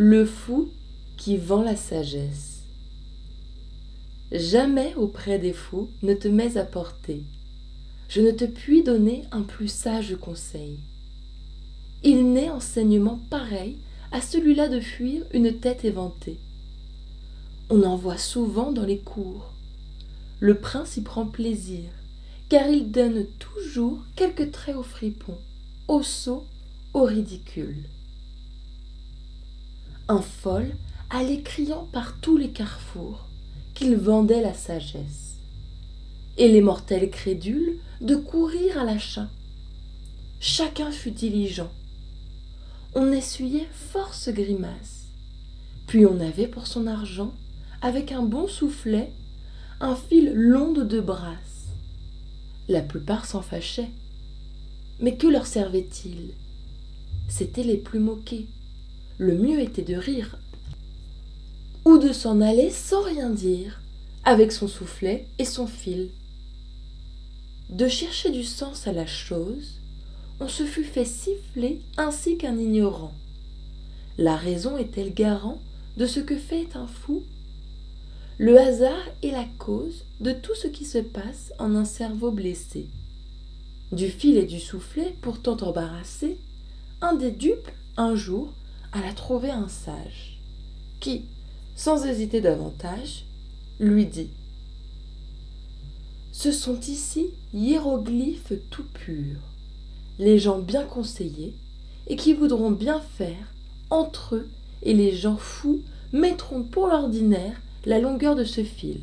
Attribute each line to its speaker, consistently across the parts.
Speaker 1: Le fou qui vend la sagesse. Jamais auprès des fous ne te mets à porter. Je ne te puis donner un plus sage conseil. Il n'est enseignement pareil à celui-là de fuir une tête éventée. On en voit souvent dans les cours. Le prince y prend plaisir, car il donne toujours quelques traits au fripon, au sot, au ridicule. Un fol allait criant par tous les carrefours qu'il vendait la sagesse, et les mortels crédules de courir à l'achat. Chacun fut diligent. On essuyait force grimaces, puis on avait pour son argent, avec un bon soufflet, un fil long de deux brasses. La plupart s'en fâchaient. Mais que leur servait-il? C'étaient les plus moqués. Le mieux était de rire ou de s'en aller sans rien dire, avec son soufflet et son fil. De chercher du sens à la chose, on se fut fait siffler ainsi qu'un ignorant. La raison est-elle garant de ce que fait un fou? Le hasard est la cause de tout ce qui se passe en un cerveau blessé. Du fil et du soufflet, pourtant embarrassé, un des dupes, un jour, alla trouver un sage, qui, sans hésiter davantage, lui dit Ce sont ici hiéroglyphes tout purs, les gens bien conseillés et qui voudront bien faire entre eux et les gens fous mettront pour l'ordinaire la longueur de ce fil.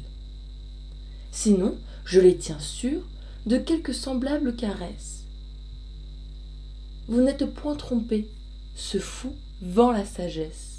Speaker 1: Sinon, je les tiens sûrs de quelque semblable caresse. Vous n'êtes point trompé, ce fou vend la sagesse.